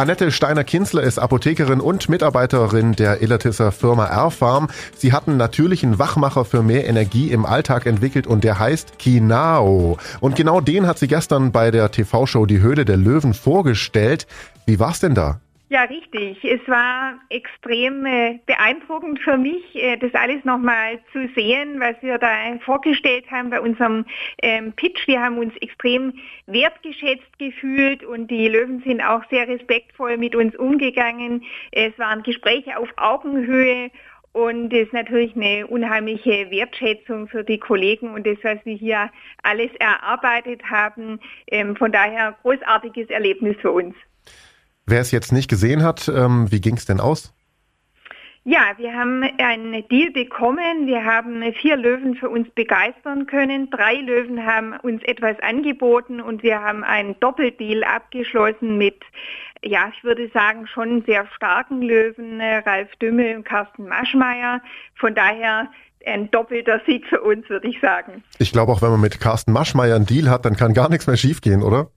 Annette Steiner-Kinzler ist Apothekerin und Mitarbeiterin der Illertisser Firma R-Farm. Sie hat einen natürlichen Wachmacher für mehr Energie im Alltag entwickelt und der heißt Kinao. Und genau den hat sie gestern bei der TV-Show Die Höhle der Löwen vorgestellt. Wie war's denn da? Ja, richtig. Es war extrem äh, beeindruckend für mich, äh, das alles nochmal zu sehen, was wir da vorgestellt haben bei unserem ähm, Pitch. Wir haben uns extrem wertgeschätzt gefühlt und die Löwen sind auch sehr respektvoll mit uns umgegangen. Es waren Gespräche auf Augenhöhe und es ist natürlich eine unheimliche Wertschätzung für die Kollegen und das, was wir hier alles erarbeitet haben. Ähm, von daher großartiges Erlebnis für uns. Wer es jetzt nicht gesehen hat, ähm, wie ging es denn aus? Ja, wir haben einen Deal bekommen. Wir haben vier Löwen für uns begeistern können. Drei Löwen haben uns etwas angeboten und wir haben einen Doppeldeal abgeschlossen mit, ja, ich würde sagen, schon sehr starken Löwen, äh, Ralf Dümmel und Carsten Maschmeyer. Von daher ein doppelter Sieg für uns, würde ich sagen. Ich glaube auch, wenn man mit Carsten Maschmeyer einen Deal hat, dann kann gar nichts mehr schiefgehen, oder?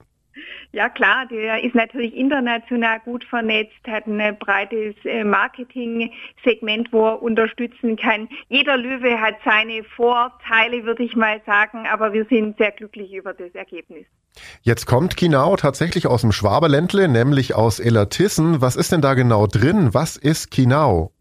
Ja klar, der ist natürlich international gut vernetzt, hat ein breites äh, Marketing-Segment, wo er unterstützen kann. Jeder Löwe hat seine Vorteile, würde ich mal sagen, aber wir sind sehr glücklich über das Ergebnis. Jetzt kommt Kinau tatsächlich aus dem Schwaberländle, nämlich aus Ellertissen. Was ist denn da genau drin? Was ist Kinau?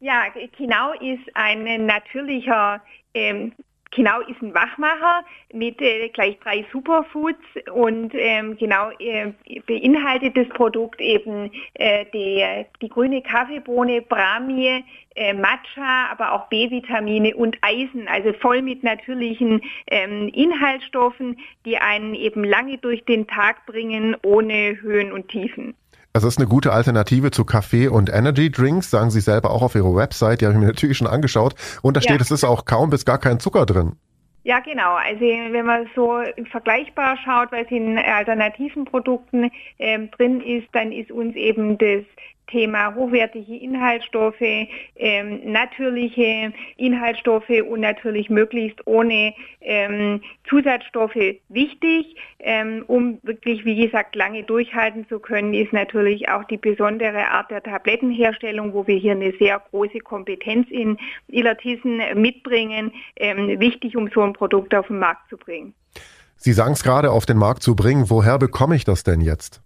Ja, Kinau ist ein natürlicher ähm, Genau ist ein Wachmacher mit äh, gleich drei Superfoods und ähm, genau äh, beinhaltet das Produkt eben äh, die, die grüne Kaffeebohne, Brahmi, äh, Matcha, aber auch B-Vitamine und Eisen, also voll mit natürlichen ähm, Inhaltsstoffen, die einen eben lange durch den Tag bringen, ohne Höhen und Tiefen. Das ist eine gute Alternative zu Kaffee und Energy Drinks, sagen Sie selber auch auf Ihrer Website. Die habe ich mir natürlich schon angeschaut. Und da steht, ja. es ist auch kaum bis gar kein Zucker drin. Ja, genau. Also wenn man so vergleichbar schaut, was in alternativen Produkten ähm, drin ist, dann ist uns eben das Thema hochwertige Inhaltsstoffe, ähm, natürliche Inhaltsstoffe und natürlich möglichst ohne ähm, Zusatzstoffe wichtig. Ähm, um wirklich, wie gesagt, lange durchhalten zu können, ist natürlich auch die besondere Art der Tablettenherstellung, wo wir hier eine sehr große Kompetenz in Illertissen mitbringen, ähm, wichtig, um so ein Produkt auf den Markt zu bringen. Sie sagen es gerade, auf den Markt zu bringen. Woher bekomme ich das denn jetzt?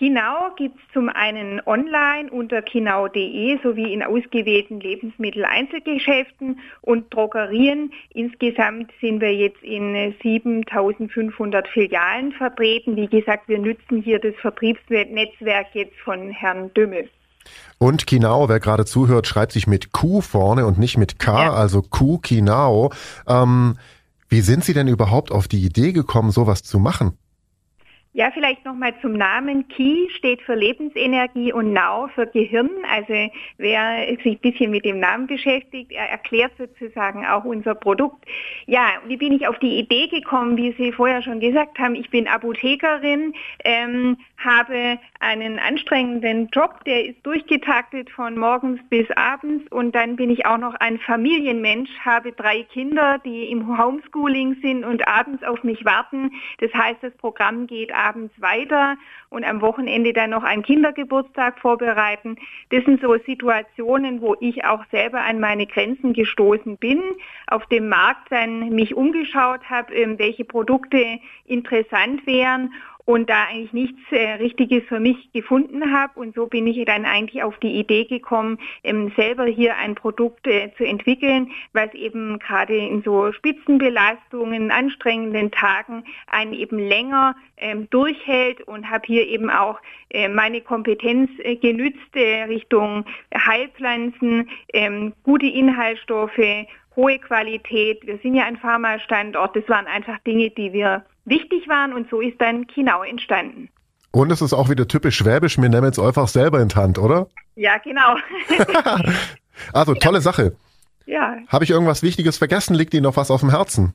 Kinau gibt es zum einen online unter kinau.de sowie in ausgewählten Lebensmitteleinzelgeschäften und Drogerien. Insgesamt sind wir jetzt in 7500 Filialen vertreten. Wie gesagt, wir nützen hier das Vertriebsnetzwerk jetzt von Herrn Dümmel. Und Kinau, wer gerade zuhört, schreibt sich mit Q vorne und nicht mit K, ja. also Q Kinau. Ähm, wie sind Sie denn überhaupt auf die Idee gekommen, sowas zu machen? Ja, vielleicht nochmal zum Namen. Ki steht für Lebensenergie und Now für Gehirn. Also wer sich ein bisschen mit dem Namen beschäftigt, er erklärt sozusagen auch unser Produkt. Ja, wie bin ich auf die Idee gekommen, wie Sie vorher schon gesagt haben, ich bin Apothekerin, ähm, habe einen anstrengenden Job, der ist durchgetaktet von morgens bis abends und dann bin ich auch noch ein Familienmensch, habe drei Kinder, die im Homeschooling sind und abends auf mich warten. Das heißt, das Programm geht abends weiter und am Wochenende dann noch einen Kindergeburtstag vorbereiten. Das sind so Situationen, wo ich auch selber an meine Grenzen gestoßen bin, auf dem Markt dann mich umgeschaut habe, ähm, welche Produkte interessant wären und da eigentlich nichts äh, Richtiges für mich gefunden habe. Und so bin ich dann eigentlich auf die Idee gekommen, ähm, selber hier ein Produkt äh, zu entwickeln, was eben gerade in so Spitzenbelastungen, anstrengenden Tagen einen eben länger ähm, durchhält und habe hier eben auch äh, meine Kompetenz äh, genützt äh, Richtung Heilpflanzen, ähm, gute Inhaltsstoffe, hohe Qualität. Wir sind ja ein Pharma-Standort. Das waren einfach Dinge, die wir wichtig waren und so ist dann Kinau entstanden. Und es ist auch wieder typisch schwäbisch, wir nehmen es einfach selber in die Hand, oder? Ja, genau. also tolle Sache. Ja. Habe ich irgendwas Wichtiges vergessen? Liegt Ihnen noch was auf dem Herzen?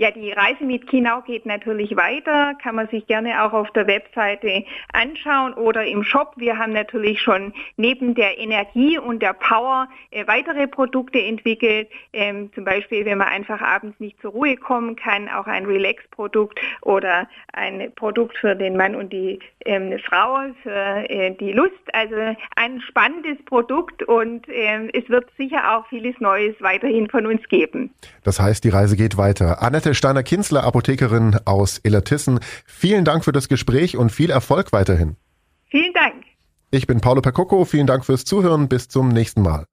Ja, die Reise mit Kinau geht natürlich weiter, kann man sich gerne auch auf der Webseite anschauen oder im Shop. Wir haben natürlich schon neben der Energie und der Power äh, weitere Produkte entwickelt. Ähm, zum Beispiel, wenn man einfach abends nicht zur Ruhe kommen kann, auch ein Relax-Produkt oder ein Produkt für den Mann und die ähm, Frau, für äh, die Lust. Also ein spannendes Produkt und ähm, es wird sicher auch vieles Neues weiterhin von uns geben. Das heißt, die Reise geht weiter. Annette Annette Steiner-Kinzler, Apothekerin aus Illertissen. Vielen Dank für das Gespräch und viel Erfolg weiterhin. Vielen Dank. Ich bin Paolo Percocco. Vielen Dank fürs Zuhören. Bis zum nächsten Mal.